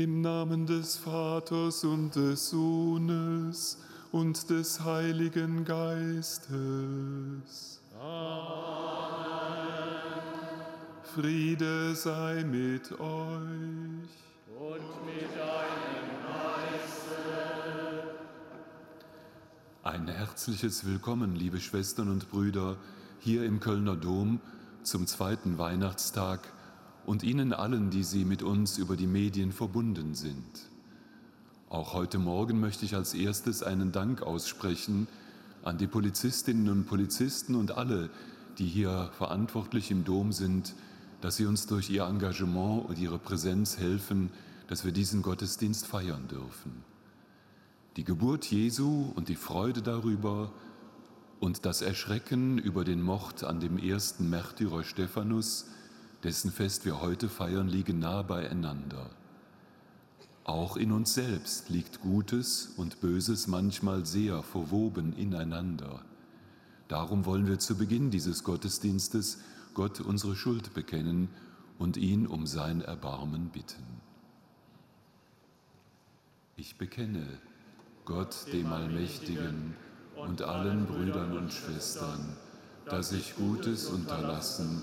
Im Namen des Vaters und des Sohnes und des Heiligen Geistes. Amen. Friede sei mit euch. Und mit deinem Geiste. Ein herzliches Willkommen, liebe Schwestern und Brüder, hier im Kölner Dom zum zweiten Weihnachtstag und Ihnen allen, die Sie mit uns über die Medien verbunden sind. Auch heute Morgen möchte ich als erstes einen Dank aussprechen an die Polizistinnen und Polizisten und alle, die hier verantwortlich im Dom sind, dass sie uns durch ihr Engagement und ihre Präsenz helfen, dass wir diesen Gottesdienst feiern dürfen. Die Geburt Jesu und die Freude darüber und das Erschrecken über den Mord an dem ersten Märtyrer Stephanus dessen Fest wir heute feiern, liegen nah beieinander. Auch in uns selbst liegt Gutes und Böses manchmal sehr verwoben ineinander. Darum wollen wir zu Beginn dieses Gottesdienstes Gott unsere Schuld bekennen und ihn um sein Erbarmen bitten. Ich bekenne Gott dem Allmächtigen und allen Brüdern und Schwestern, dass ich Gutes unterlassen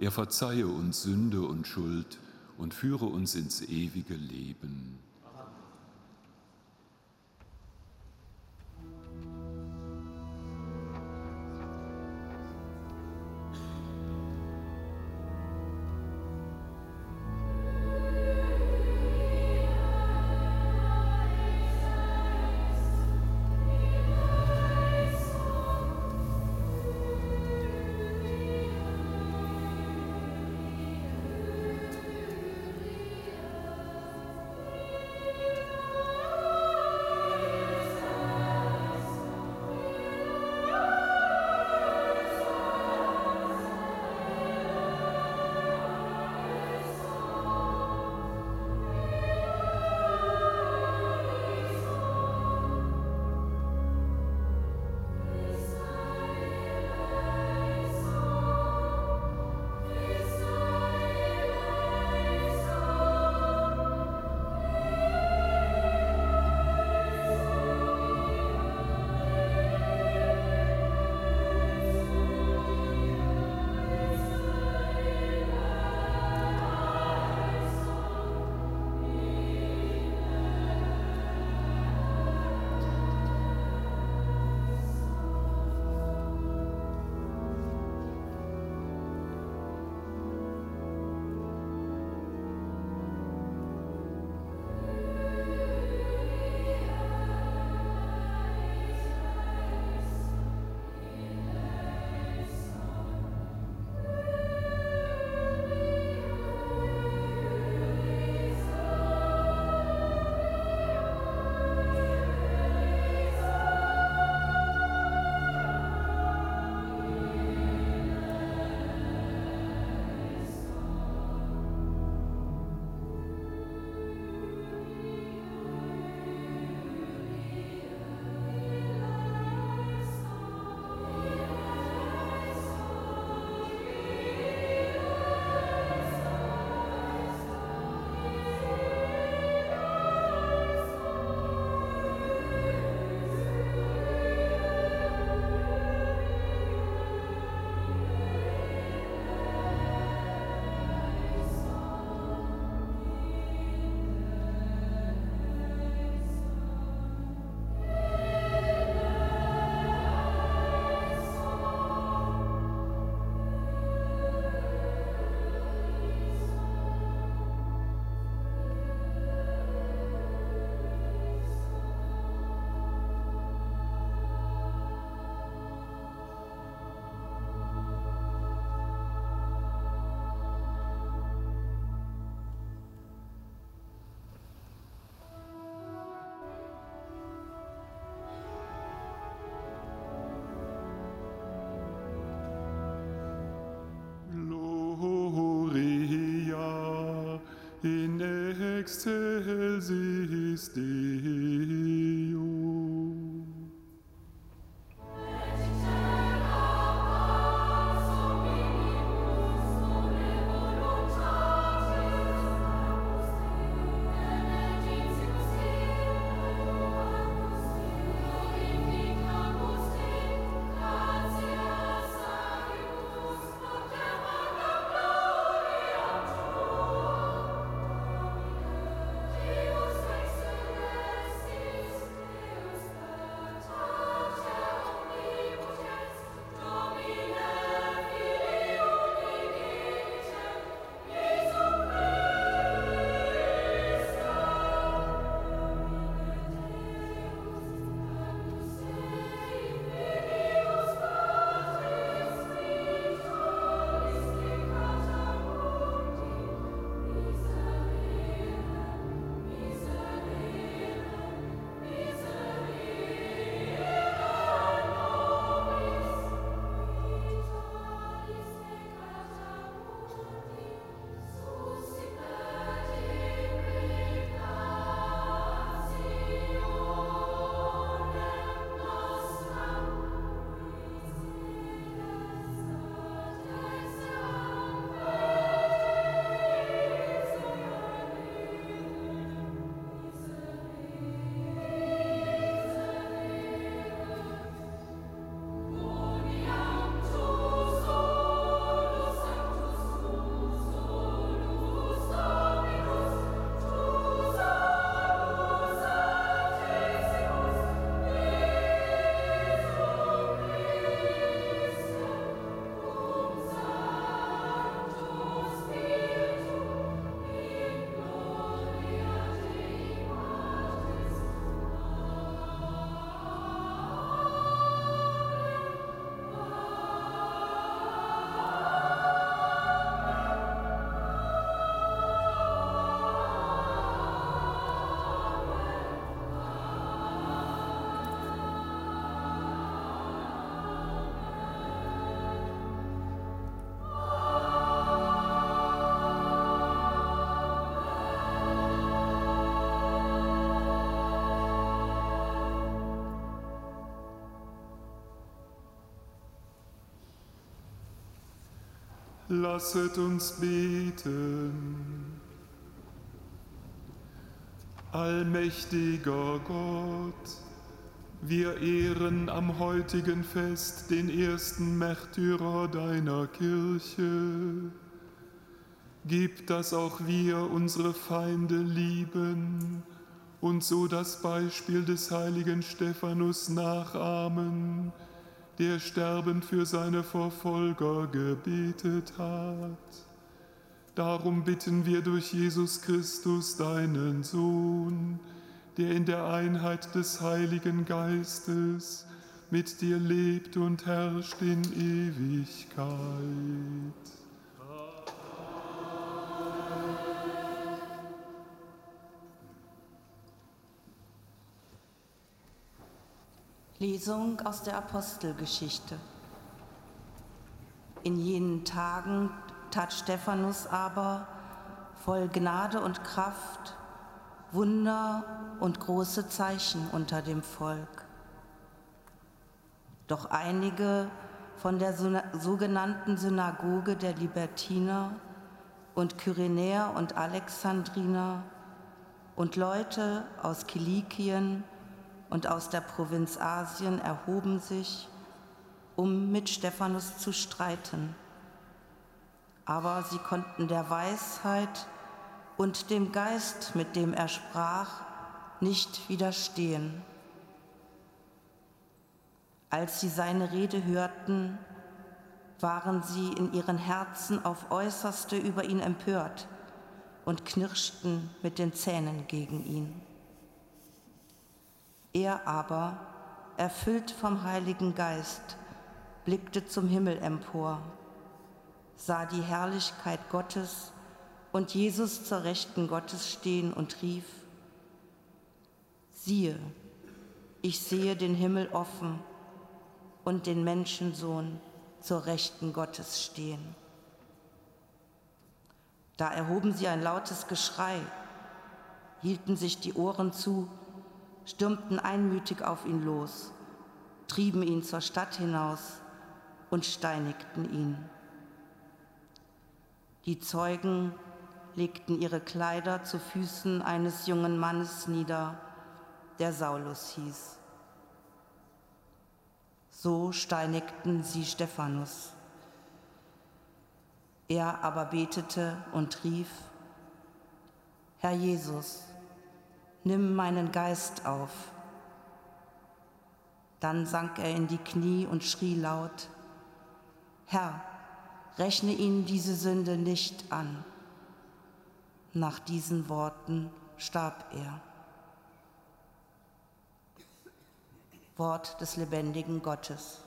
er verzeihe uns Sünde und Schuld und führe uns ins ewige Leben. next to Lasset uns beten. Allmächtiger Gott, wir ehren am heutigen Fest den ersten Märtyrer deiner Kirche. Gib, dass auch wir unsere Feinde lieben und so das Beispiel des heiligen Stephanus nachahmen der sterbend für seine Verfolger gebetet hat. Darum bitten wir durch Jesus Christus, deinen Sohn, der in der Einheit des Heiligen Geistes mit dir lebt und herrscht in Ewigkeit. Lesung aus der Apostelgeschichte. In jenen Tagen tat Stephanus aber voll Gnade und Kraft Wunder und große Zeichen unter dem Volk. Doch einige von der sogenannten Synagoge der Libertiner und Kyrenäer und Alexandriner und Leute aus Kilikien und aus der Provinz Asien erhoben sich, um mit Stephanus zu streiten. Aber sie konnten der Weisheit und dem Geist, mit dem er sprach, nicht widerstehen. Als sie seine Rede hörten, waren sie in ihren Herzen auf äußerste über ihn empört und knirschten mit den Zähnen gegen ihn. Er aber, erfüllt vom Heiligen Geist, blickte zum Himmel empor, sah die Herrlichkeit Gottes und Jesus zur Rechten Gottes stehen und rief, siehe, ich sehe den Himmel offen und den Menschensohn zur Rechten Gottes stehen. Da erhoben sie ein lautes Geschrei hielten sich die Ohren zu, stürmten einmütig auf ihn los, trieben ihn zur Stadt hinaus und steinigten ihn. Die Zeugen legten ihre Kleider zu Füßen eines jungen Mannes nieder, der Saulus hieß. So steinigten sie Stephanus. Er aber betete und rief, Herr Jesus, nimm meinen Geist auf. Dann sank er in die Knie und schrie laut, Herr, rechne ihnen diese Sünde nicht an. Nach diesen Worten starb er. Wort des lebendigen Gottes.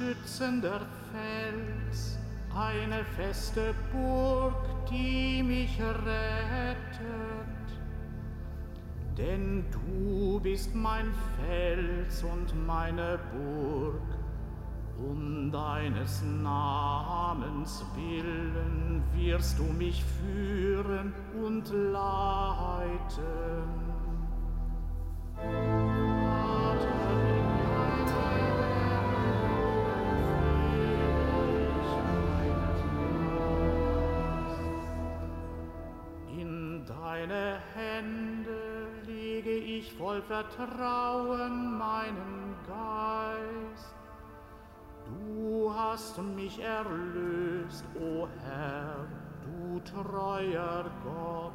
Schützender Fels, eine feste Burg, die mich rettet. Denn du bist mein Fels und meine Burg, um deines Namens willen wirst du mich führen und leiten. Vater, Hände lege ich voll Vertrauen meinen Geist. Du hast mich erlöst, o Herr, du treuer Gott.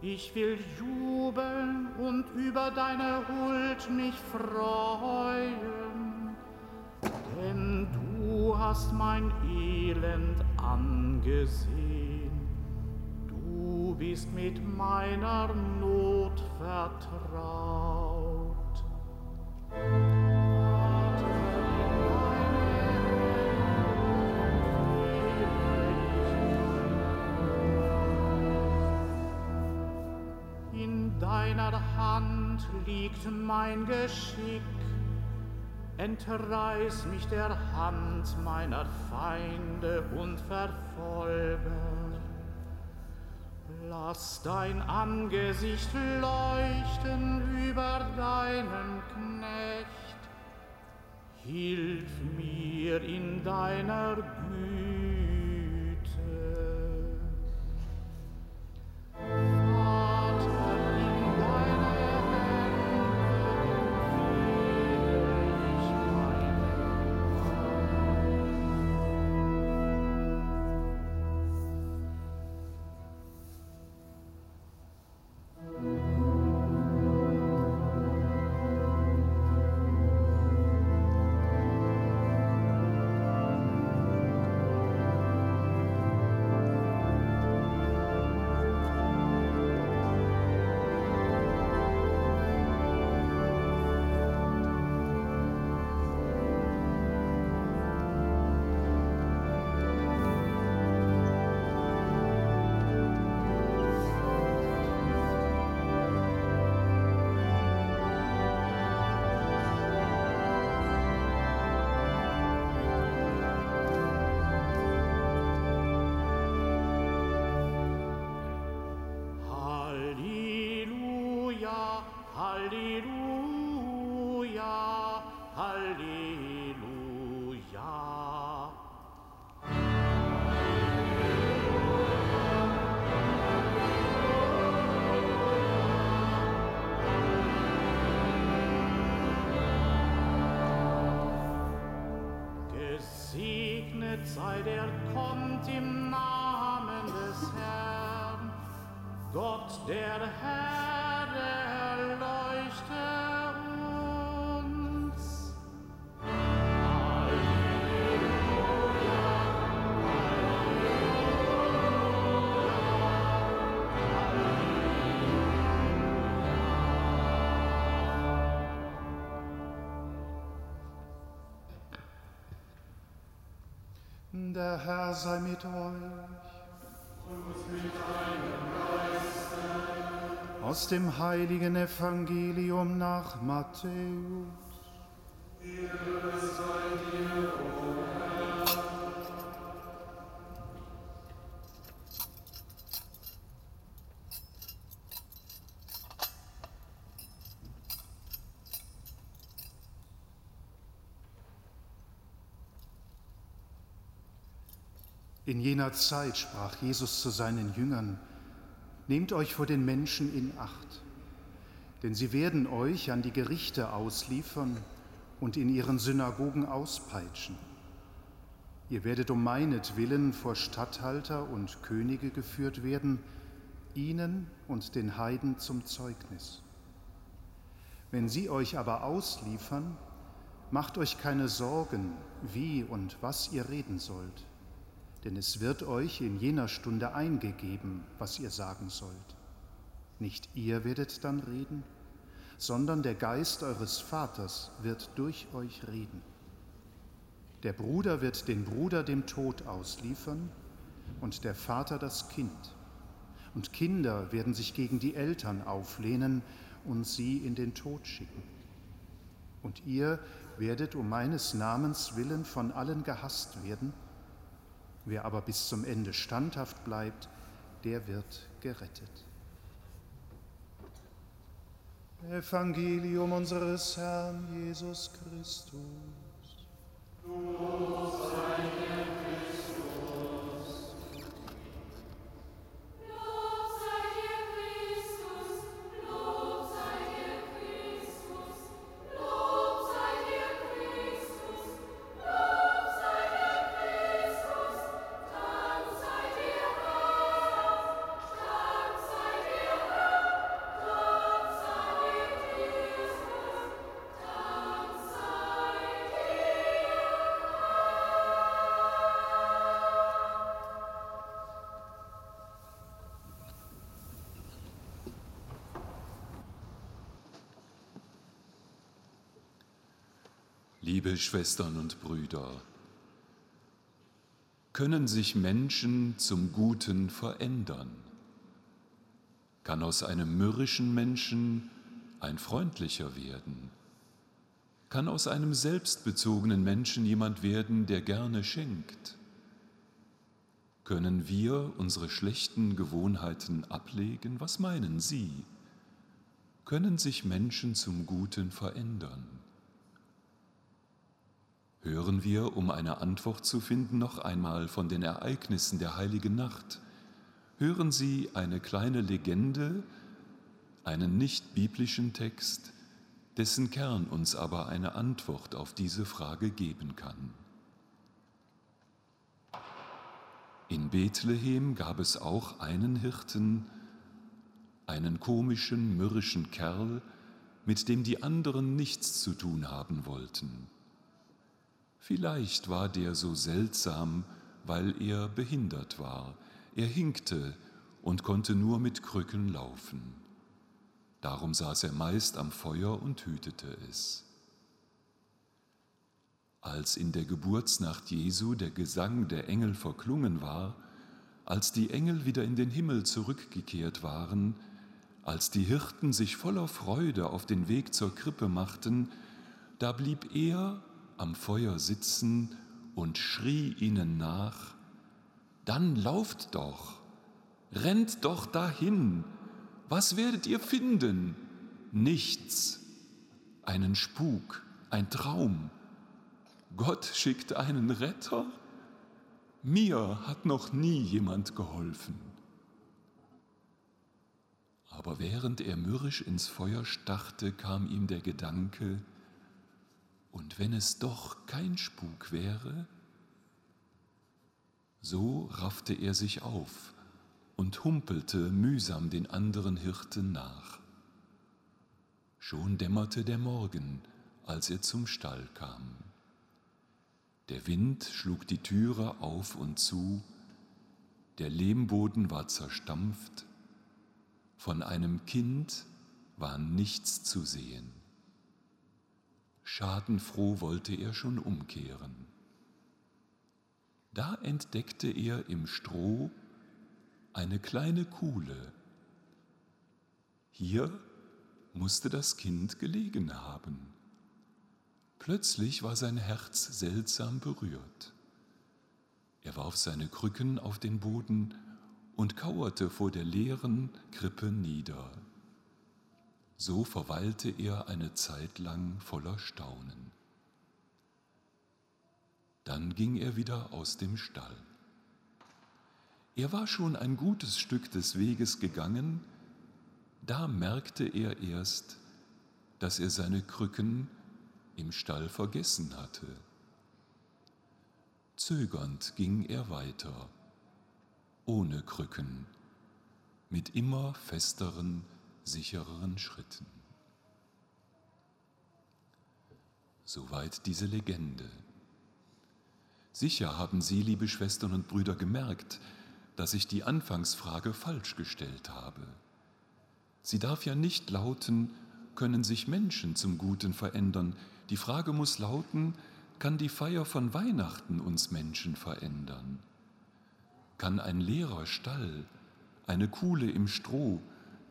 Ich will jubeln und über deine Huld mich freuen, denn du hast mein Elend angesehen. Du bist mit meiner Not vertraut. In deiner Hand liegt mein Geschick. Entreiß mich der Hand meiner Feinde und Verfolger. Lass dein Angesicht leuchten über deinen Knecht. Hilf mir in deiner Güte. Gesegnet sei der kommt im Namen des Herrn. Gott der Herr erleuchte Sei mit euch. Aus dem heiligen Evangelium nach Matthäus. In jener Zeit sprach Jesus zu seinen Jüngern, Nehmt euch vor den Menschen in Acht, denn sie werden euch an die Gerichte ausliefern und in ihren Synagogen auspeitschen. Ihr werdet um meinetwillen vor Statthalter und Könige geführt werden, ihnen und den Heiden zum Zeugnis. Wenn sie euch aber ausliefern, macht euch keine Sorgen, wie und was ihr reden sollt denn es wird euch in jener Stunde eingegeben, was ihr sagen sollt. Nicht ihr werdet dann reden, sondern der Geist eures Vaters wird durch euch reden. Der Bruder wird den Bruder dem Tod ausliefern und der Vater das Kind. Und Kinder werden sich gegen die Eltern auflehnen und sie in den Tod schicken. Und ihr werdet um meines Namens willen von allen gehasst werden, Wer aber bis zum Ende standhaft bleibt, der wird gerettet. Evangelium unseres Herrn Jesus Christus. Lob sei Liebe Schwestern und Brüder, können sich Menschen zum Guten verändern? Kann aus einem mürrischen Menschen ein freundlicher werden? Kann aus einem selbstbezogenen Menschen jemand werden, der gerne schenkt? Können wir unsere schlechten Gewohnheiten ablegen? Was meinen Sie? Können sich Menschen zum Guten verändern? Hören wir, um eine Antwort zu finden, noch einmal von den Ereignissen der heiligen Nacht. Hören Sie eine kleine Legende, einen nicht biblischen Text, dessen Kern uns aber eine Antwort auf diese Frage geben kann. In Bethlehem gab es auch einen Hirten, einen komischen, mürrischen Kerl, mit dem die anderen nichts zu tun haben wollten. Vielleicht war der so seltsam, weil er behindert war. Er hinkte und konnte nur mit Krücken laufen. Darum saß er meist am Feuer und hütete es. Als in der Geburtsnacht Jesu der Gesang der Engel verklungen war, als die Engel wieder in den Himmel zurückgekehrt waren, als die Hirten sich voller Freude auf den Weg zur Krippe machten, da blieb er am Feuer sitzen und schrie ihnen nach, dann lauft doch, rennt doch dahin, was werdet ihr finden? Nichts, einen Spuk, ein Traum. Gott schickt einen Retter? Mir hat noch nie jemand geholfen. Aber während er mürrisch ins Feuer starrte, kam ihm der Gedanke, und wenn es doch kein Spuk wäre, So raffte er sich auf und humpelte mühsam den anderen Hirten nach. Schon dämmerte der Morgen, als er zum Stall kam. Der Wind schlug die Türe auf und zu, der Lehmboden war zerstampft, von einem Kind war nichts zu sehen. Schadenfroh wollte er schon umkehren. Da entdeckte er im Stroh eine kleine Kuhle. Hier musste das Kind gelegen haben. Plötzlich war sein Herz seltsam berührt. Er warf seine Krücken auf den Boden und kauerte vor der leeren Krippe nieder. So verweilte er eine Zeit lang voller Staunen. Dann ging er wieder aus dem Stall. Er war schon ein gutes Stück des Weges gegangen, da merkte er erst, dass er seine Krücken im Stall vergessen hatte. Zögernd ging er weiter, ohne Krücken, mit immer festeren, sichereren Schritten. Soweit diese Legende. Sicher haben Sie, liebe Schwestern und Brüder, gemerkt, dass ich die Anfangsfrage falsch gestellt habe. Sie darf ja nicht lauten, können sich Menschen zum Guten verändern. Die Frage muss lauten, kann die Feier von Weihnachten uns Menschen verändern? Kann ein leerer Stall, eine Kuhle im Stroh,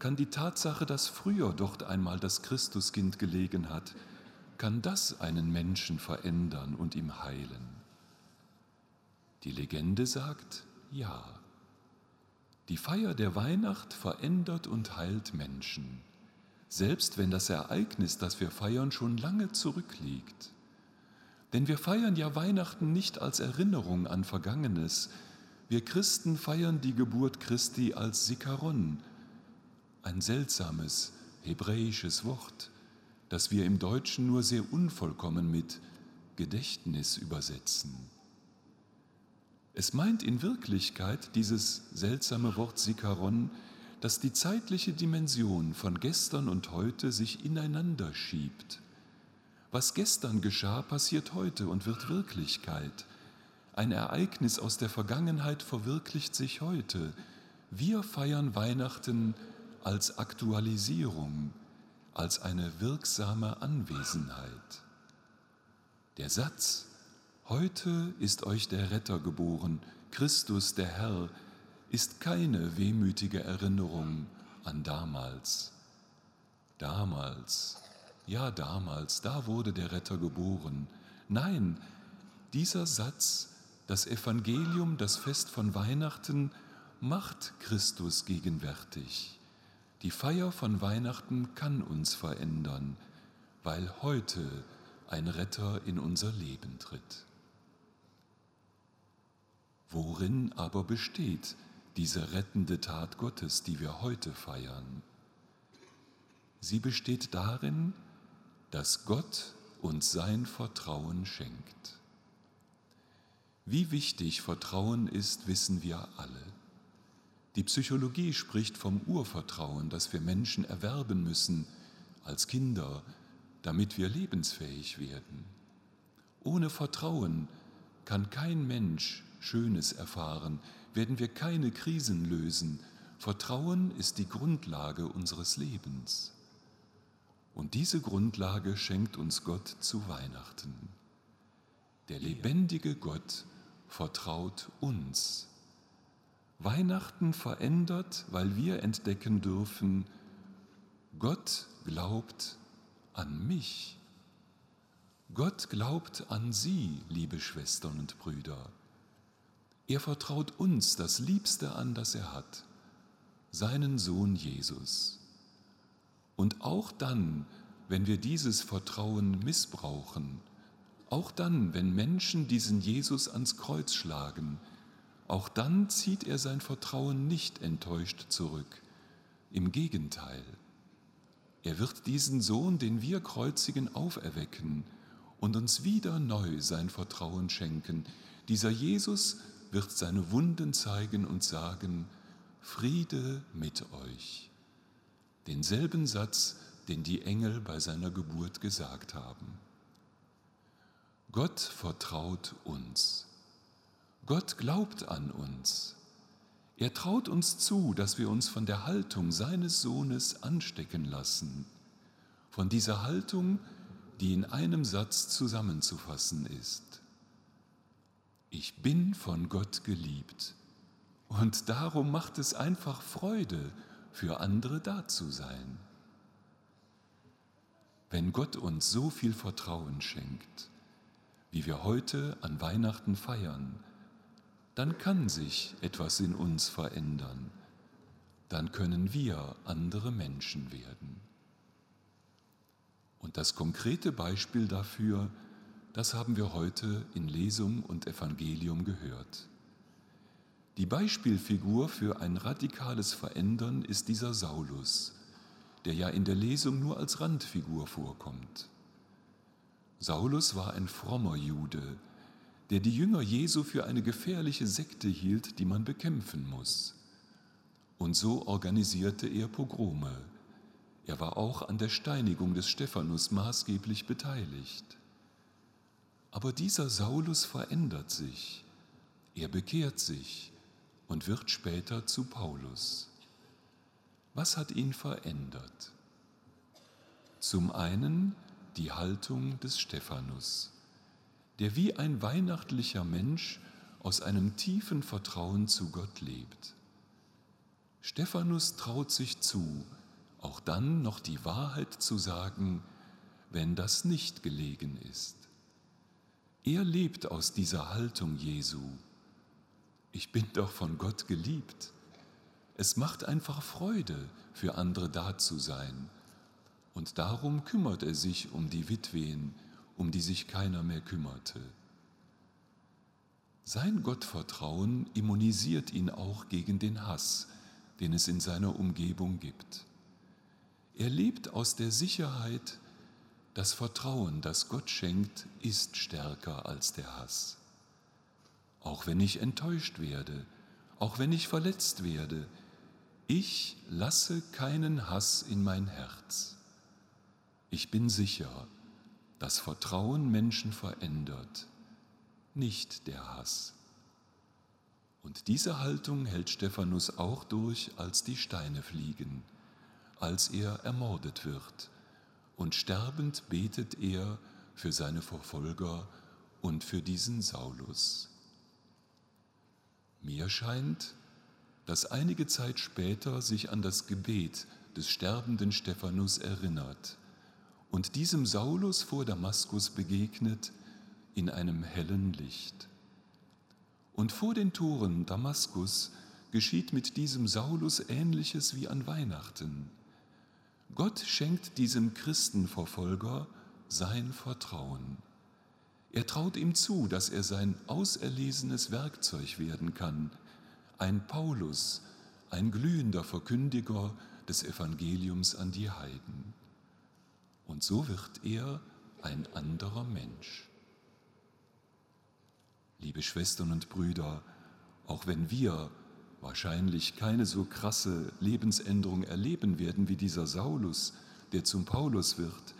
kann die Tatsache, dass früher dort einmal das Christuskind gelegen hat, kann das einen Menschen verändern und ihm heilen? Die Legende sagt ja. Die Feier der Weihnacht verändert und heilt Menschen, selbst wenn das Ereignis, das wir feiern, schon lange zurückliegt. Denn wir feiern ja Weihnachten nicht als Erinnerung an Vergangenes. Wir Christen feiern die Geburt Christi als Sikaron, ein seltsames hebräisches Wort, das wir im Deutschen nur sehr unvollkommen mit Gedächtnis übersetzen. Es meint in Wirklichkeit dieses seltsame Wort Sikaron, dass die zeitliche Dimension von gestern und heute sich ineinander schiebt. Was gestern geschah, passiert heute und wird Wirklichkeit. Ein Ereignis aus der Vergangenheit verwirklicht sich heute. Wir feiern Weihnachten als Aktualisierung, als eine wirksame Anwesenheit. Der Satz, Heute ist euch der Retter geboren, Christus der Herr, ist keine wehmütige Erinnerung an damals. Damals, ja damals, da wurde der Retter geboren. Nein, dieser Satz, das Evangelium, das Fest von Weihnachten, macht Christus gegenwärtig. Die Feier von Weihnachten kann uns verändern, weil heute ein Retter in unser Leben tritt. Worin aber besteht diese rettende Tat Gottes, die wir heute feiern? Sie besteht darin, dass Gott uns sein Vertrauen schenkt. Wie wichtig Vertrauen ist, wissen wir alle. Die Psychologie spricht vom Urvertrauen, das wir Menschen erwerben müssen als Kinder, damit wir lebensfähig werden. Ohne Vertrauen kann kein Mensch Schönes erfahren, werden wir keine Krisen lösen. Vertrauen ist die Grundlage unseres Lebens. Und diese Grundlage schenkt uns Gott zu Weihnachten. Der lebendige Gott vertraut uns. Weihnachten verändert, weil wir entdecken dürfen, Gott glaubt an mich. Gott glaubt an Sie, liebe Schwestern und Brüder. Er vertraut uns das Liebste an, das er hat, seinen Sohn Jesus. Und auch dann, wenn wir dieses Vertrauen missbrauchen, auch dann, wenn Menschen diesen Jesus ans Kreuz schlagen, auch dann zieht er sein Vertrauen nicht enttäuscht zurück. Im Gegenteil, er wird diesen Sohn, den wir kreuzigen, auferwecken und uns wieder neu sein Vertrauen schenken. Dieser Jesus wird seine Wunden zeigen und sagen, Friede mit euch. Denselben Satz, den die Engel bei seiner Geburt gesagt haben. Gott vertraut uns. Gott glaubt an uns. Er traut uns zu, dass wir uns von der Haltung seines Sohnes anstecken lassen, von dieser Haltung, die in einem Satz zusammenzufassen ist. Ich bin von Gott geliebt und darum macht es einfach Freude, für andere da zu sein. Wenn Gott uns so viel Vertrauen schenkt, wie wir heute an Weihnachten feiern, dann kann sich etwas in uns verändern, dann können wir andere Menschen werden. Und das konkrete Beispiel dafür, das haben wir heute in Lesung und Evangelium gehört. Die Beispielfigur für ein radikales Verändern ist dieser Saulus, der ja in der Lesung nur als Randfigur vorkommt. Saulus war ein frommer Jude, der die Jünger Jesu für eine gefährliche Sekte hielt, die man bekämpfen muss. Und so organisierte er Pogrome. Er war auch an der Steinigung des Stephanus maßgeblich beteiligt. Aber dieser Saulus verändert sich, er bekehrt sich und wird später zu Paulus. Was hat ihn verändert? Zum einen die Haltung des Stephanus, der wie ein weihnachtlicher Mensch aus einem tiefen Vertrauen zu Gott lebt. Stephanus traut sich zu, auch dann noch die Wahrheit zu sagen, wenn das nicht gelegen ist. Er lebt aus dieser Haltung Jesu. Ich bin doch von Gott geliebt. Es macht einfach Freude, für andere da zu sein und darum kümmert er sich um die Witwen, um die sich keiner mehr kümmerte. Sein Gottvertrauen immunisiert ihn auch gegen den Hass, den es in seiner Umgebung gibt. Er lebt aus der Sicherheit, das Vertrauen, das Gott schenkt, ist stärker als der Hass. Auch wenn ich enttäuscht werde, auch wenn ich verletzt werde, ich lasse keinen Hass in mein Herz. Ich bin sicher, dass Vertrauen Menschen verändert, nicht der Hass. Und diese Haltung hält Stephanus auch durch, als die Steine fliegen, als er ermordet wird. Und sterbend betet er für seine Verfolger und für diesen Saulus. Mir scheint, dass einige Zeit später sich an das Gebet des sterbenden Stephanus erinnert und diesem Saulus vor Damaskus begegnet in einem hellen Licht. Und vor den Toren Damaskus geschieht mit diesem Saulus ähnliches wie an Weihnachten. Gott schenkt diesem Christenverfolger sein Vertrauen. Er traut ihm zu, dass er sein auserlesenes Werkzeug werden kann, ein Paulus, ein glühender Verkündiger des Evangeliums an die Heiden und so wird er ein anderer Mensch. Liebe Schwestern und Brüder, auch wenn wir wahrscheinlich keine so krasse Lebensänderung erleben werden wie dieser Saulus, der zum Paulus wird,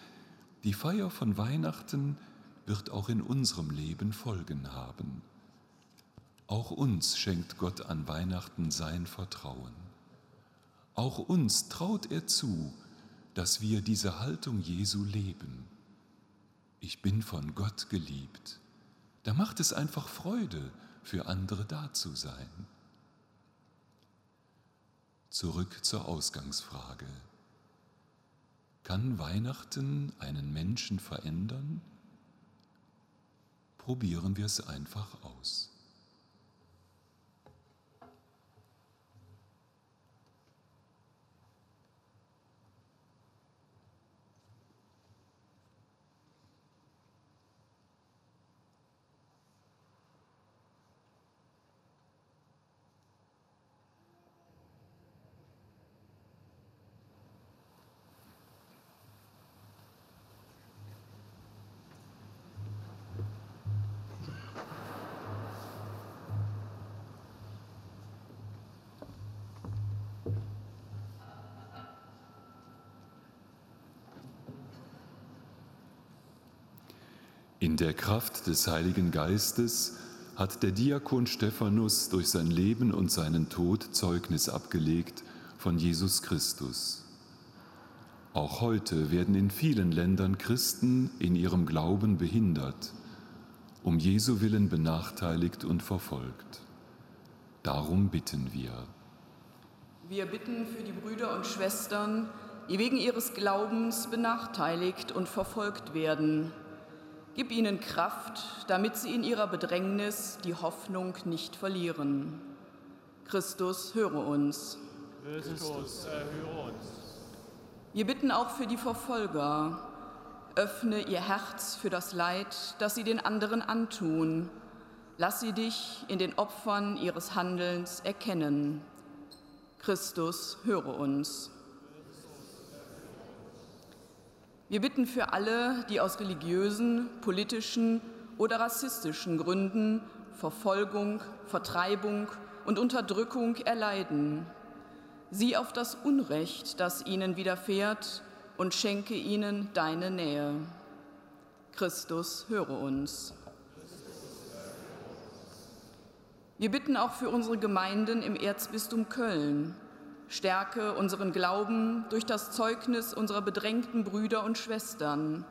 die Feier von Weihnachten wird auch in unserem Leben Folgen haben. Auch uns schenkt Gott an Weihnachten sein Vertrauen. Auch uns traut er zu, dass wir diese Haltung Jesu leben. Ich bin von Gott geliebt. Da macht es einfach Freude, für andere da zu sein. Zurück zur Ausgangsfrage. Kann Weihnachten einen Menschen verändern? Probieren wir es einfach aus. In der Kraft des Heiligen Geistes hat der Diakon Stephanus durch sein Leben und seinen Tod Zeugnis abgelegt von Jesus Christus. Auch heute werden in vielen Ländern Christen in ihrem Glauben behindert, um Jesu willen benachteiligt und verfolgt. Darum bitten wir. Wir bitten für die Brüder und Schwestern, die wegen ihres Glaubens benachteiligt und verfolgt werden. Gib ihnen Kraft, damit sie in ihrer Bedrängnis die Hoffnung nicht verlieren. Christus, höre uns. Christus, erhöre uns. Wir bitten auch für die Verfolger. Öffne ihr Herz für das Leid, das sie den anderen antun. Lass sie dich in den Opfern ihres Handelns erkennen. Christus, höre uns. Wir bitten für alle, die aus religiösen, politischen oder rassistischen Gründen Verfolgung, Vertreibung und Unterdrückung erleiden. Sieh auf das Unrecht, das ihnen widerfährt, und schenke ihnen deine Nähe. Christus, höre uns. Wir bitten auch für unsere Gemeinden im Erzbistum Köln, Stärke unseren Glauben durch das Zeugnis unserer bedrängten Brüder und Schwestern.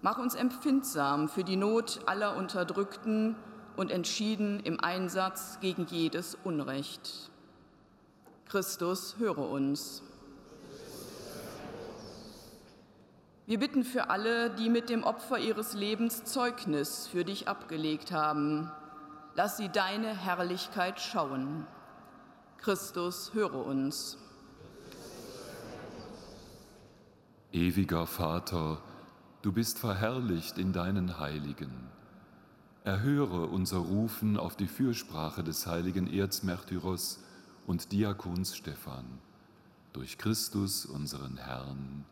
Mach uns empfindsam für die Not aller Unterdrückten und entschieden im Einsatz gegen jedes Unrecht. Christus, höre uns. Wir bitten für alle, die mit dem Opfer ihres Lebens Zeugnis für dich abgelegt haben. Lass sie deine Herrlichkeit schauen. Christus, höre uns. Ewiger Vater, du bist verherrlicht in deinen Heiligen. Erhöre unser Rufen auf die Fürsprache des heiligen Erzmärtyrers und Diakons Stephan. Durch Christus, unseren Herrn.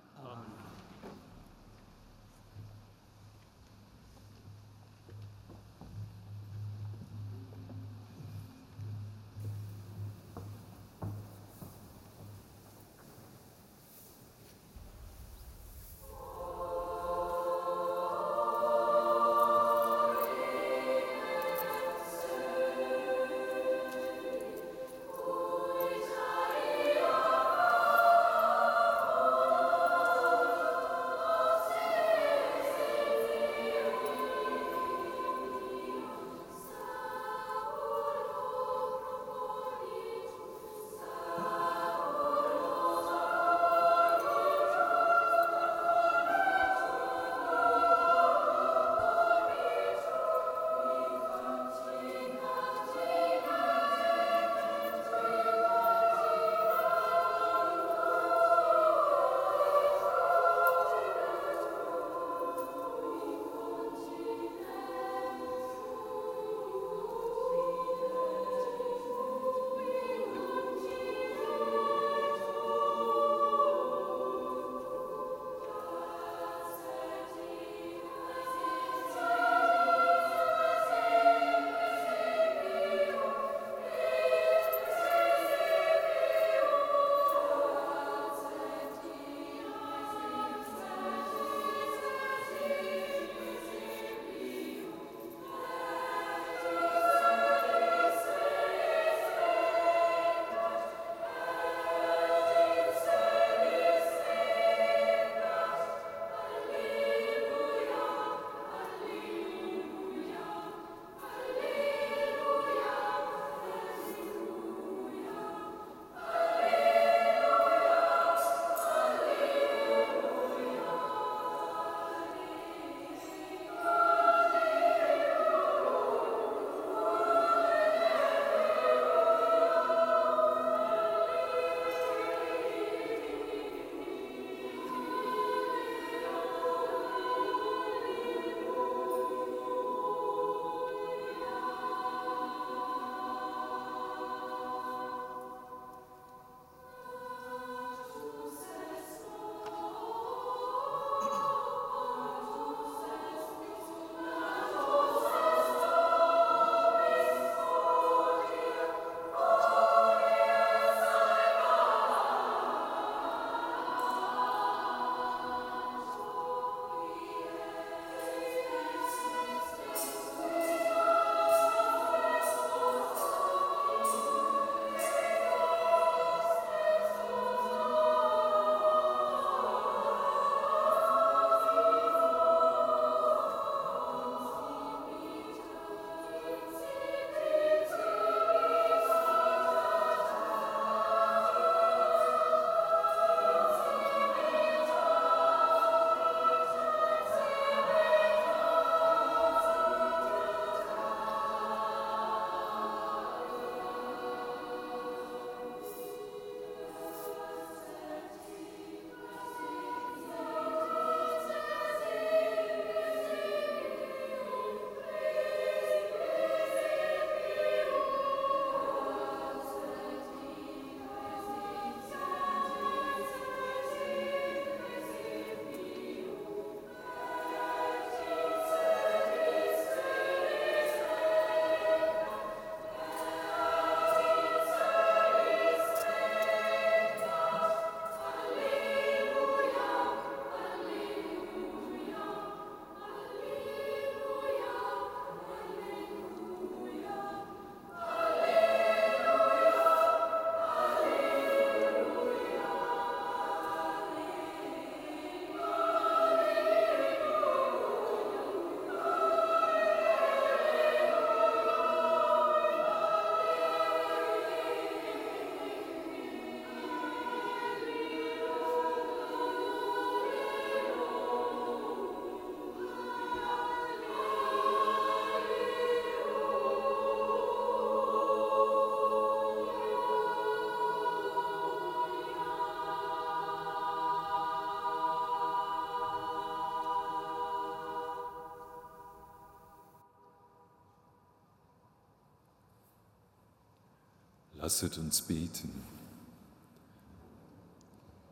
Lasset uns beten.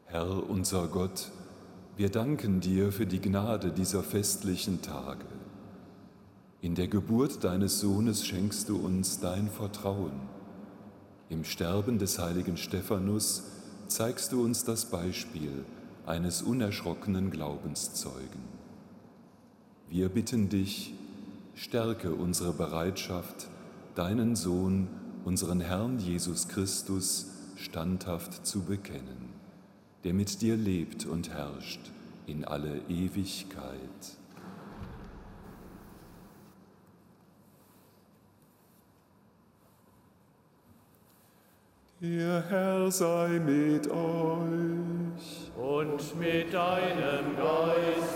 Herr unser Gott, wir danken dir für die Gnade dieser festlichen Tage. In der Geburt deines Sohnes schenkst du uns dein Vertrauen. Im Sterben des heiligen Stephanus zeigst du uns das Beispiel eines unerschrockenen Glaubenszeugen. Wir bitten dich, stärke unsere Bereitschaft, deinen Sohn unseren Herrn Jesus Christus standhaft zu bekennen, der mit dir lebt und herrscht in alle Ewigkeit. Der Herr sei mit euch und mit deinem Geiste.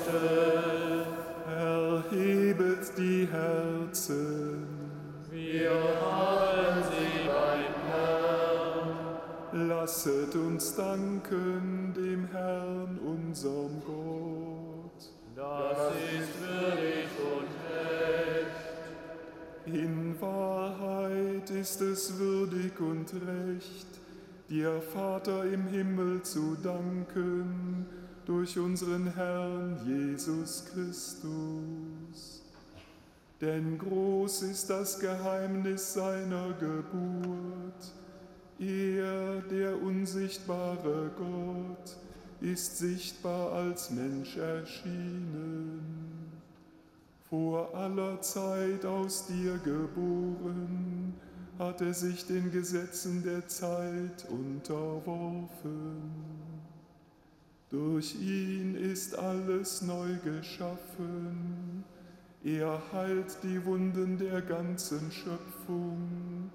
Unserem Gott. Das ist würdig und recht. In Wahrheit ist es würdig und recht, dir Vater im Himmel zu danken durch unseren Herrn Jesus Christus. Denn groß ist das Geheimnis seiner Geburt. Er, der unsichtbare Gott, ist sichtbar als Mensch erschienen. Vor aller Zeit aus dir geboren, hat er sich den Gesetzen der Zeit unterworfen. Durch ihn ist alles neu geschaffen er heilt die Wunden der ganzen Schöpfung,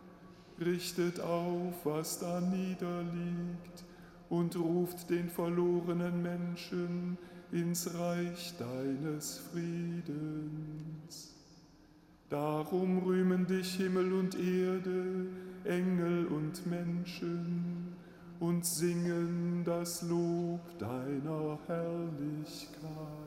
richtet auf, was da niederliegt und ruft den verlorenen Menschen ins Reich deines Friedens. Darum rühmen dich Himmel und Erde, Engel und Menschen und singen das Lob deiner Herrlichkeit.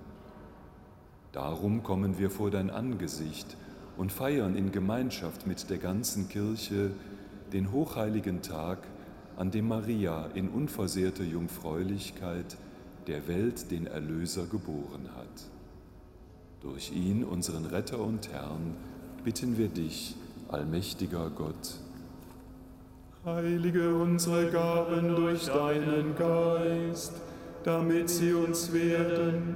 Darum kommen wir vor dein Angesicht und feiern in Gemeinschaft mit der ganzen Kirche den hochheiligen Tag, an dem Maria in unversehrter Jungfräulichkeit der Welt den Erlöser geboren hat. Durch ihn, unseren Retter und Herrn, bitten wir dich, allmächtiger Gott. Heilige unsere Gaben durch deinen Geist, damit sie uns werden,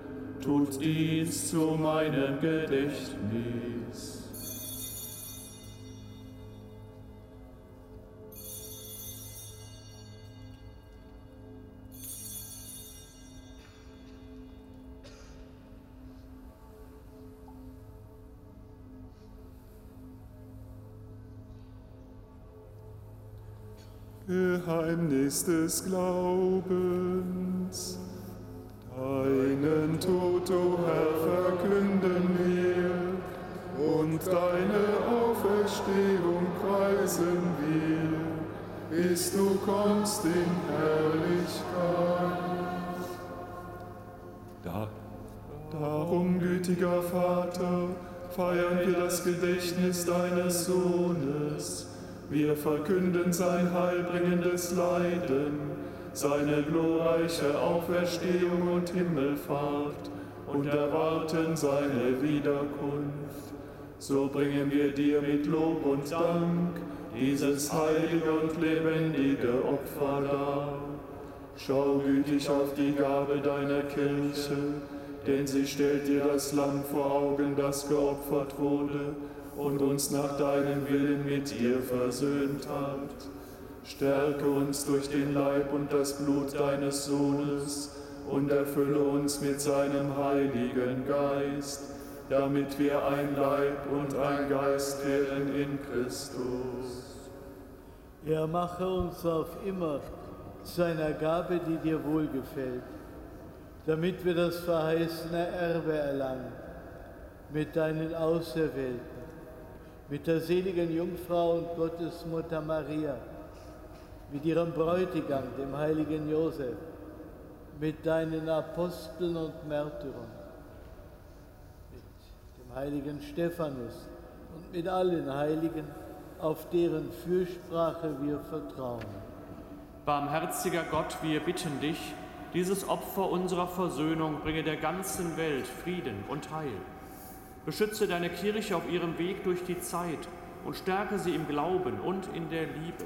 tut dies zu meinem Gedächtnis. Geheimnis des Glaubens. Deinen Tod, o Herr, verkünden wir und deine Auferstehung preisen wir, bis du kommst in Herrlichkeit. Da, darum, gütiger Vater, feiern wir das Gedächtnis deines Sohnes. Wir verkünden sein heilbringendes Leiden seine glorreiche Auferstehung und Himmelfahrt und erwarten seine Wiederkunft. So bringen wir dir mit Lob und Dank dieses heilige und lebendige Opfer dar. Schau gütig auf die Gabe deiner Kirche, denn sie stellt dir das Lamm vor Augen, das geopfert wurde und uns nach deinem Willen mit ihr versöhnt hat. Stärke uns durch den Leib und das Blut deines Sohnes und erfülle uns mit seinem Heiligen Geist, damit wir ein Leib und ein Geist werden in Christus. Er mache uns auf immer zu einer Gabe, die dir wohlgefällt, damit wir das verheißene Erbe erlangen mit deinen Auserwählten, mit der seligen Jungfrau und Gottesmutter Maria mit ihrem Bräutigam, dem heiligen Josef, mit deinen Aposteln und Märtyrern, mit dem heiligen Stephanus und mit allen Heiligen, auf deren Fürsprache wir vertrauen. Barmherziger Gott, wir bitten dich, dieses Opfer unserer Versöhnung bringe der ganzen Welt Frieden und Heil. Beschütze deine Kirche auf ihrem Weg durch die Zeit und stärke sie im Glauben und in der Liebe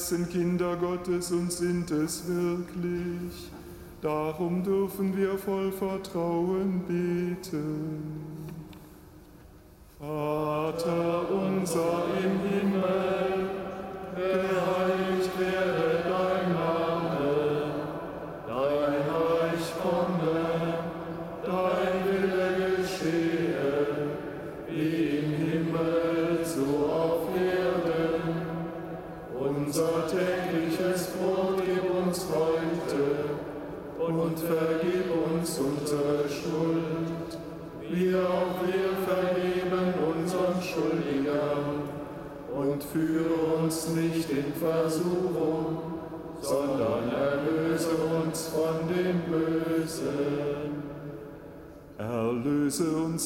Heißen Kinder Gottes und sind es wirklich. Darum dürfen wir voll Vertrauen beten. Vater unser im Himmel, geheiligt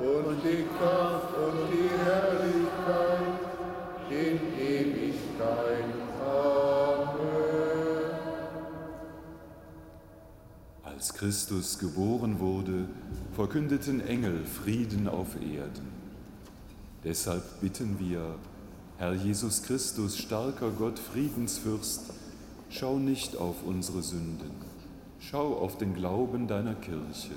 und die Kraft und die Herrlichkeit in Ewigkeit. Amen. Als Christus geboren wurde, verkündeten Engel Frieden auf Erden. Deshalb bitten wir, Herr Jesus Christus, starker Gott, Friedensfürst, schau nicht auf unsere Sünden, schau auf den Glauben deiner Kirche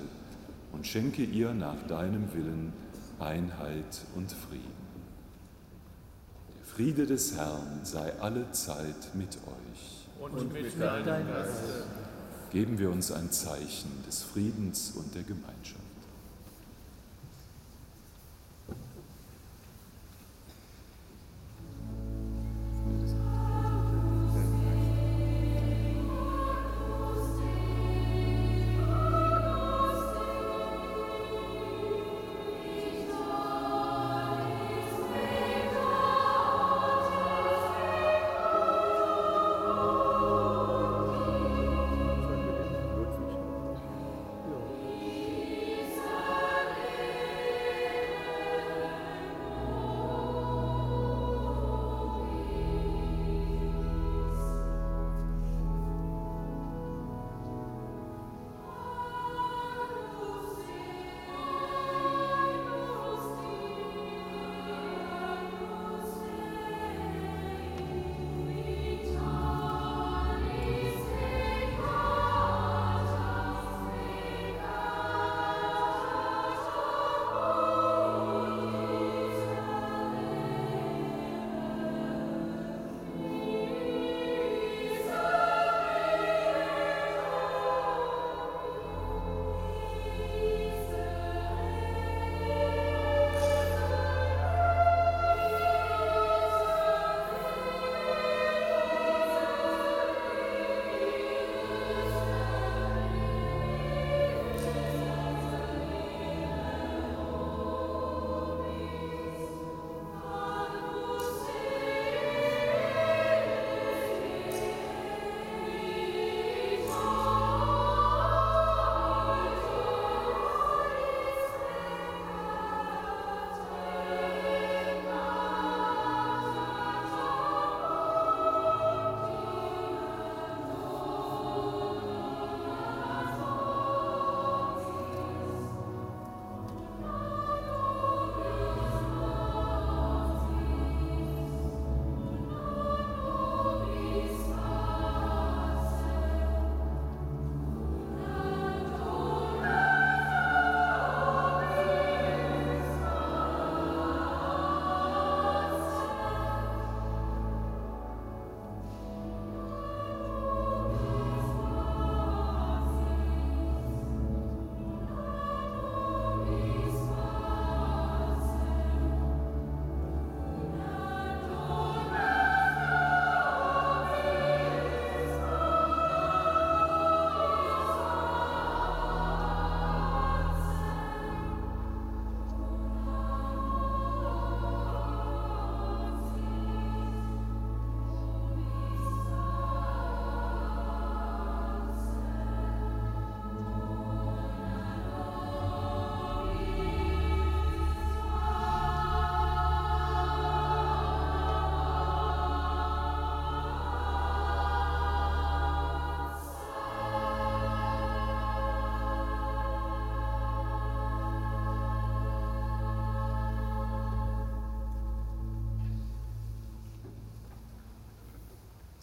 und schenke ihr nach deinem Willen Einheit und Frieden. Der Friede des Herrn sei alle Zeit mit euch. Und mit deinem Geist. Geben wir uns ein Zeichen des Friedens und der Gemeinschaft.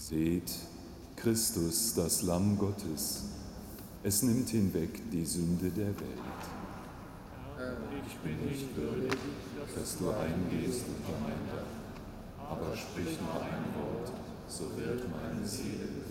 Seht, Christus, das Lamm Gottes, es nimmt hinweg die Sünde der Welt. Ich bin nicht würdig, dass du eingehst unter mein aber sprich nur ein Wort, so wird meine Seele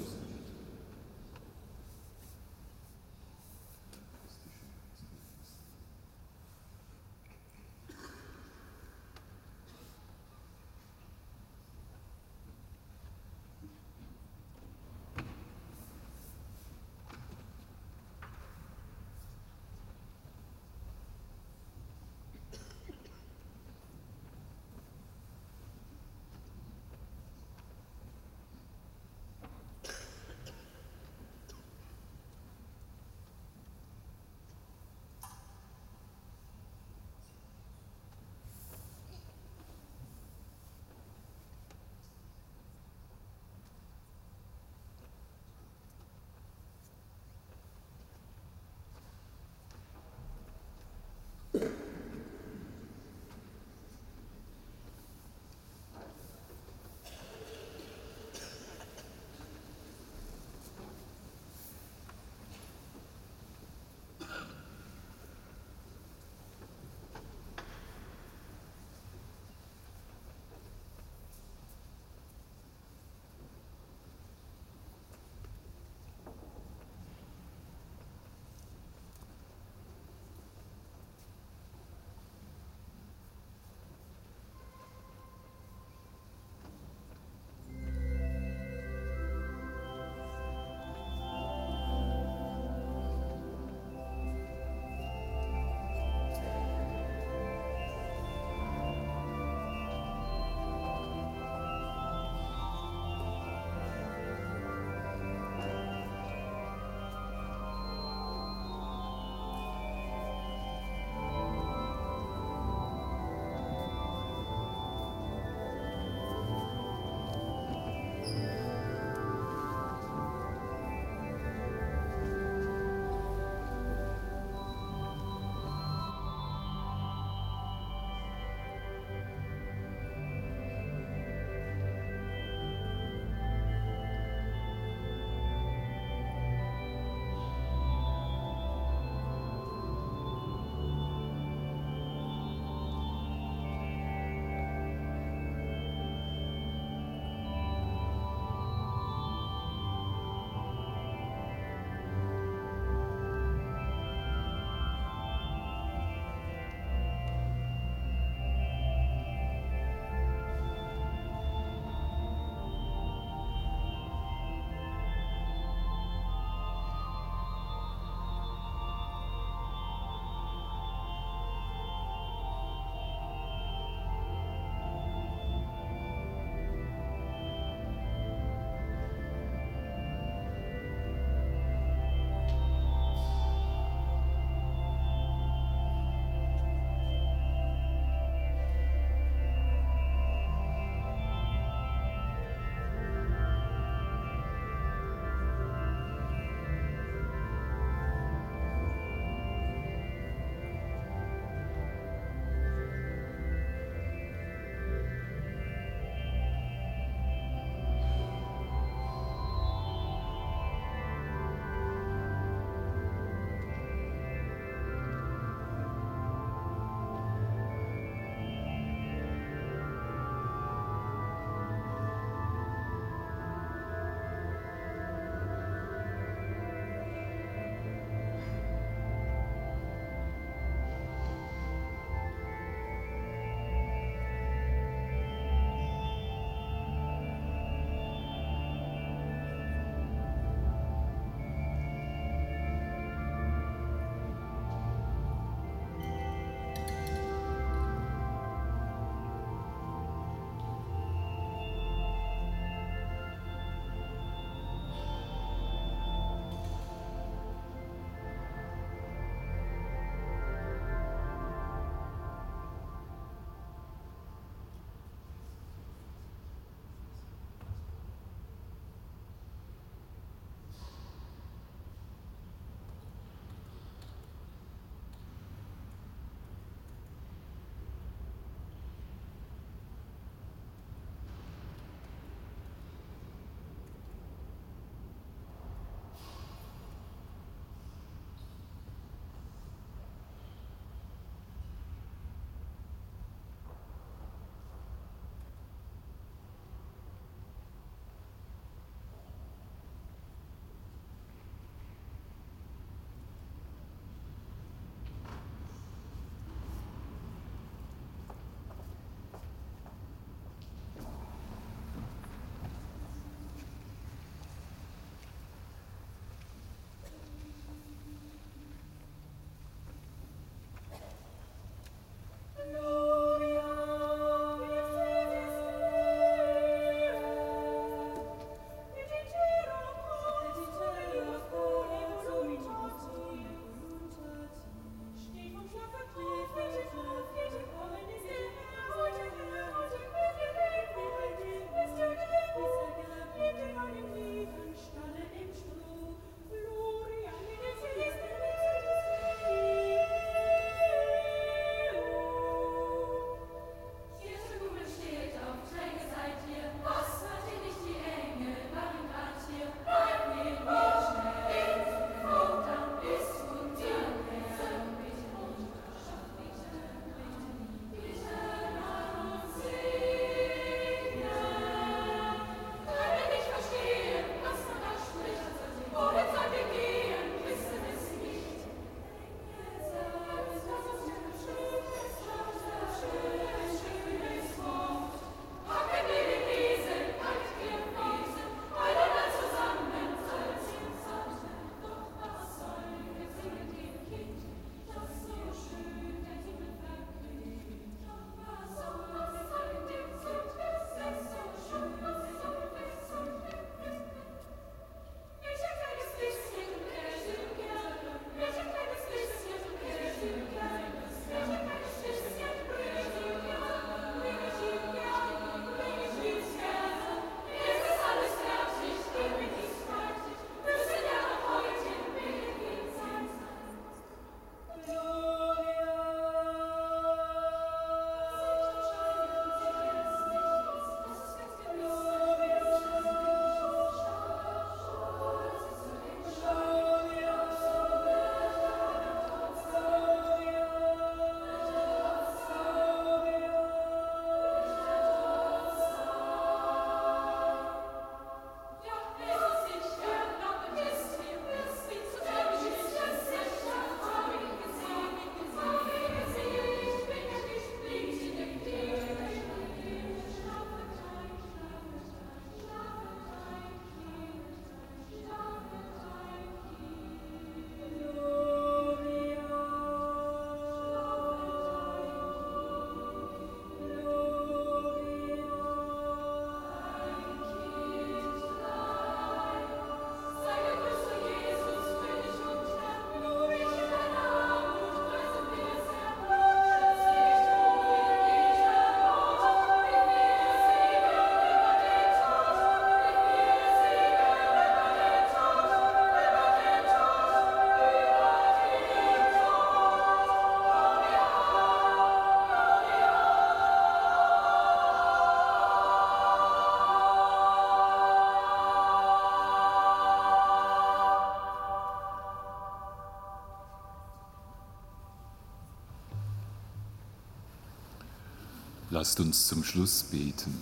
Lasst uns zum Schluss beten.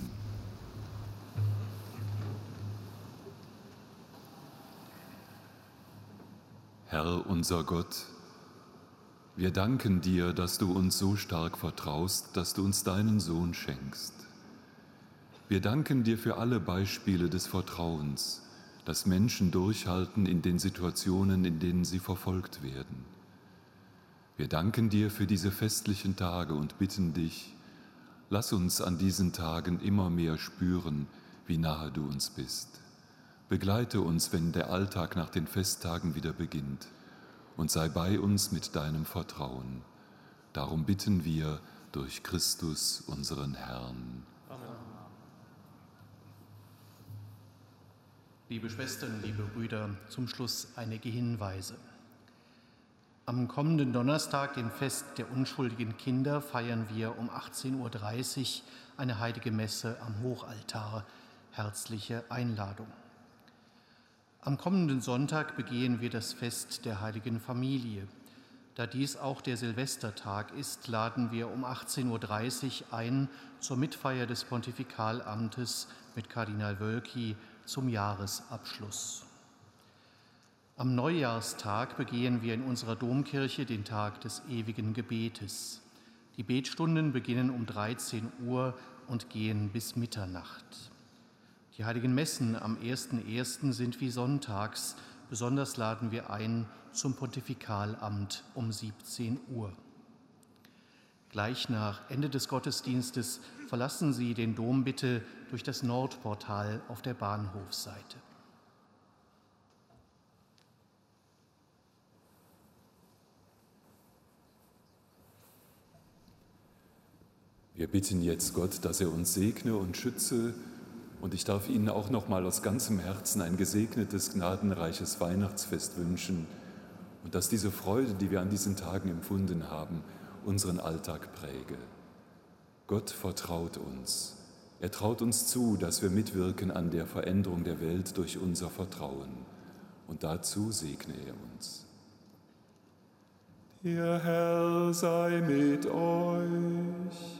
Herr unser Gott, wir danken dir, dass du uns so stark vertraust, dass du uns deinen Sohn schenkst. Wir danken dir für alle Beispiele des Vertrauens, dass Menschen durchhalten in den Situationen, in denen sie verfolgt werden. Wir danken dir für diese festlichen Tage und bitten dich, lass uns an diesen Tagen immer mehr spüren, wie nahe du uns bist. Begleite uns, wenn der Alltag nach den Festtagen wieder beginnt und sei bei uns mit deinem Vertrauen. Darum bitten wir durch Christus, unseren Herrn. Amen. Liebe Schwestern, liebe Brüder, zum Schluss einige Hinweise. Am kommenden Donnerstag, dem Fest der unschuldigen Kinder, feiern wir um 18.30 Uhr eine heilige Messe am Hochaltar. Herzliche Einladung. Am kommenden Sonntag begehen wir das Fest der heiligen Familie. Da dies auch der Silvestertag ist, laden wir um 18.30 Uhr ein zur Mitfeier des Pontifikalamtes mit Kardinal Wölki zum Jahresabschluss. Am Neujahrstag begehen wir in unserer Domkirche den Tag des ewigen Gebetes. Die Betstunden beginnen um 13 Uhr und gehen bis Mitternacht. Die heiligen Messen am 1.1. sind wie sonntags. Besonders laden wir ein zum Pontifikalamt um 17 Uhr. Gleich nach Ende des Gottesdienstes verlassen Sie den Dom bitte durch das Nordportal auf der Bahnhofsseite. Wir bitten jetzt Gott, dass er uns segne und schütze und ich darf Ihnen auch noch mal aus ganzem Herzen ein gesegnetes, gnadenreiches Weihnachtsfest wünschen und dass diese Freude, die wir an diesen Tagen empfunden haben, unseren Alltag präge. Gott vertraut uns. Er traut uns zu, dass wir mitwirken an der Veränderung der Welt durch unser Vertrauen. Und dazu segne er uns. Der Herr sei mit euch.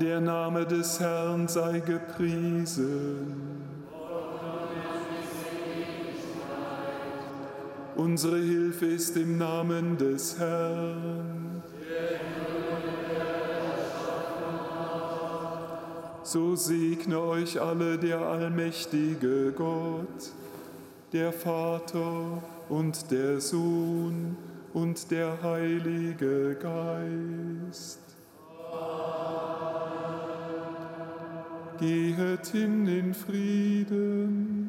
Der Name des Herrn sei gepriesen. Unsere Hilfe ist im Namen des Herrn. So segne euch alle der allmächtige Gott, der Vater und der Sohn und der Heilige Geist. Gehet hin in Frieden.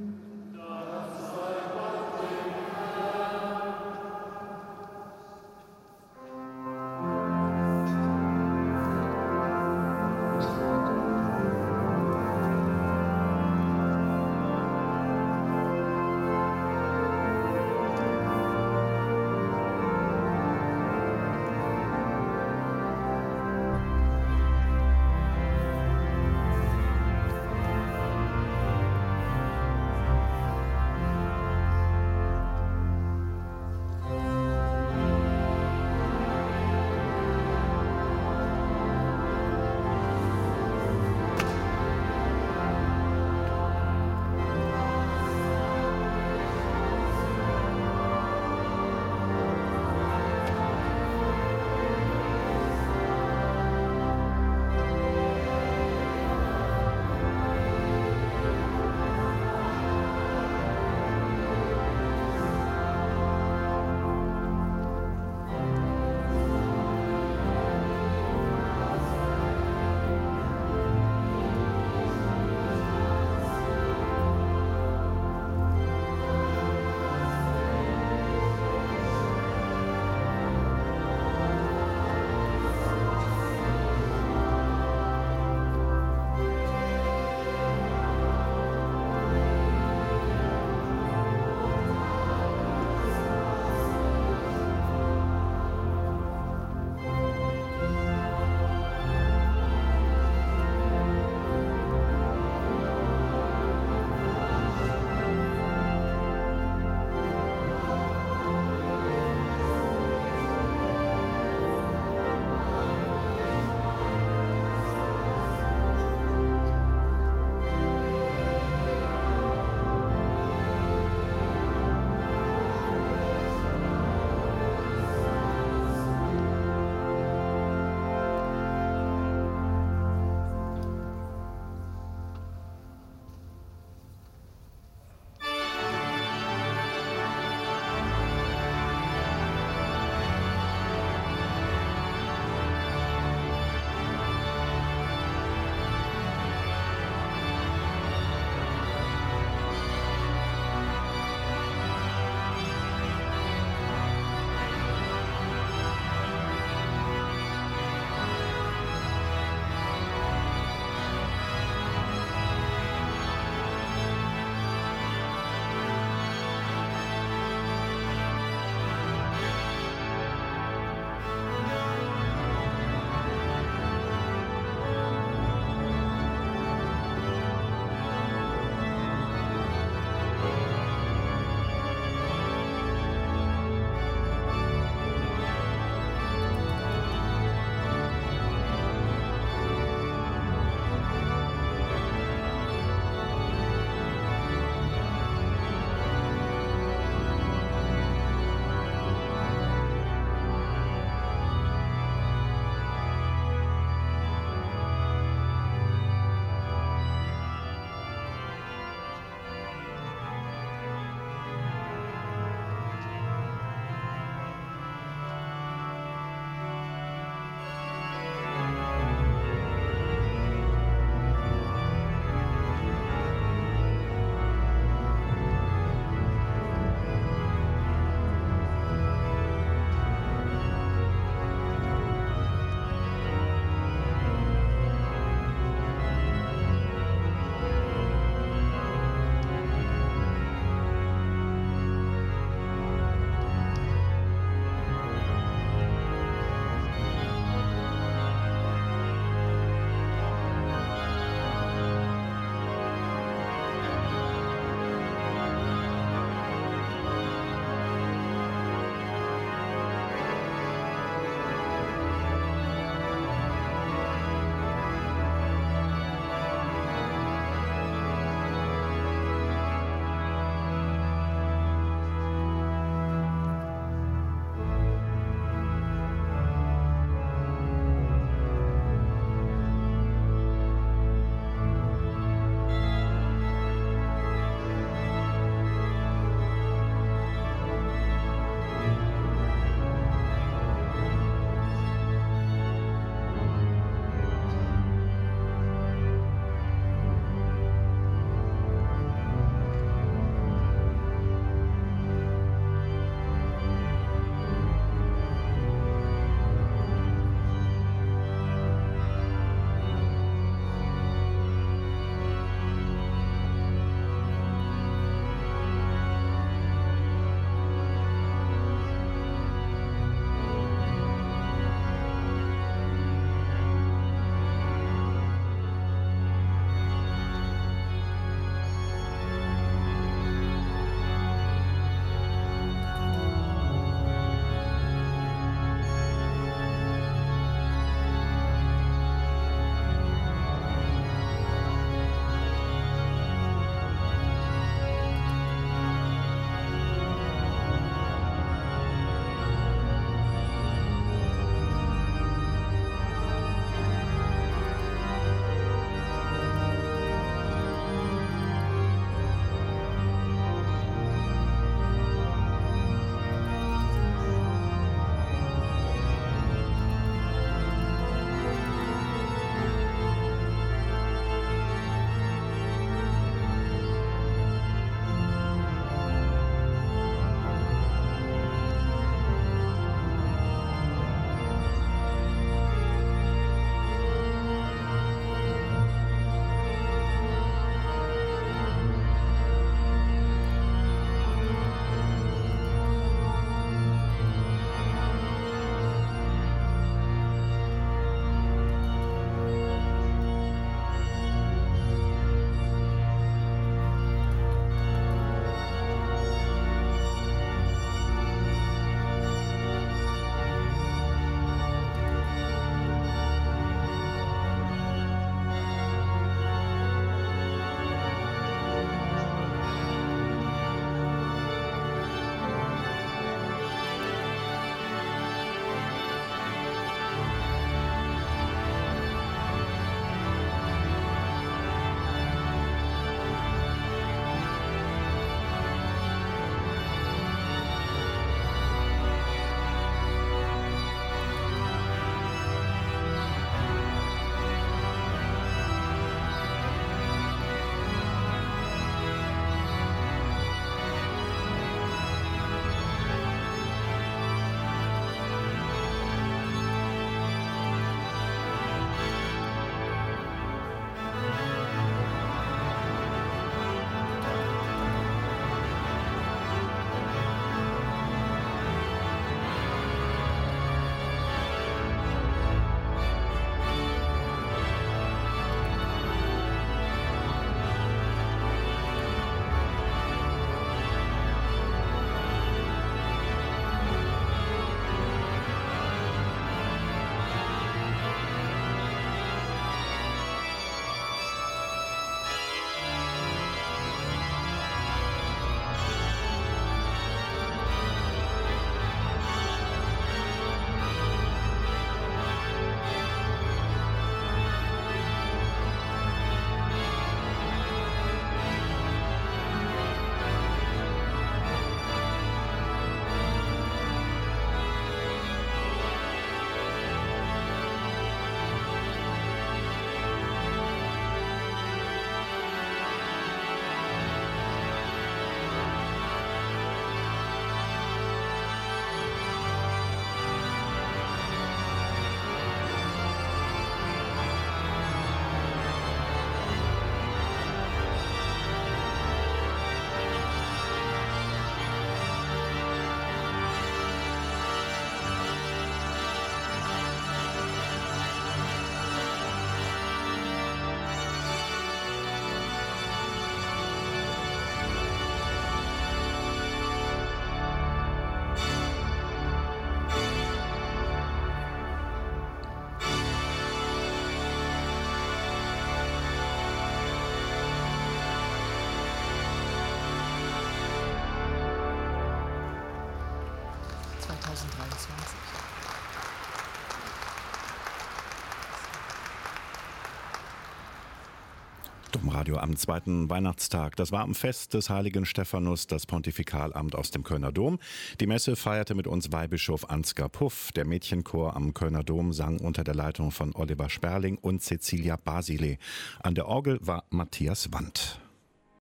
Domradio am zweiten Weihnachtstag. Das war am Fest des heiligen Stephanus das Pontifikalamt aus dem Kölner Dom. Die Messe feierte mit uns Weihbischof Ansgar Puff. Der Mädchenchor am Kölner Dom sang unter der Leitung von Oliver Sperling und Cecilia Basile. An der Orgel war Matthias Wandt.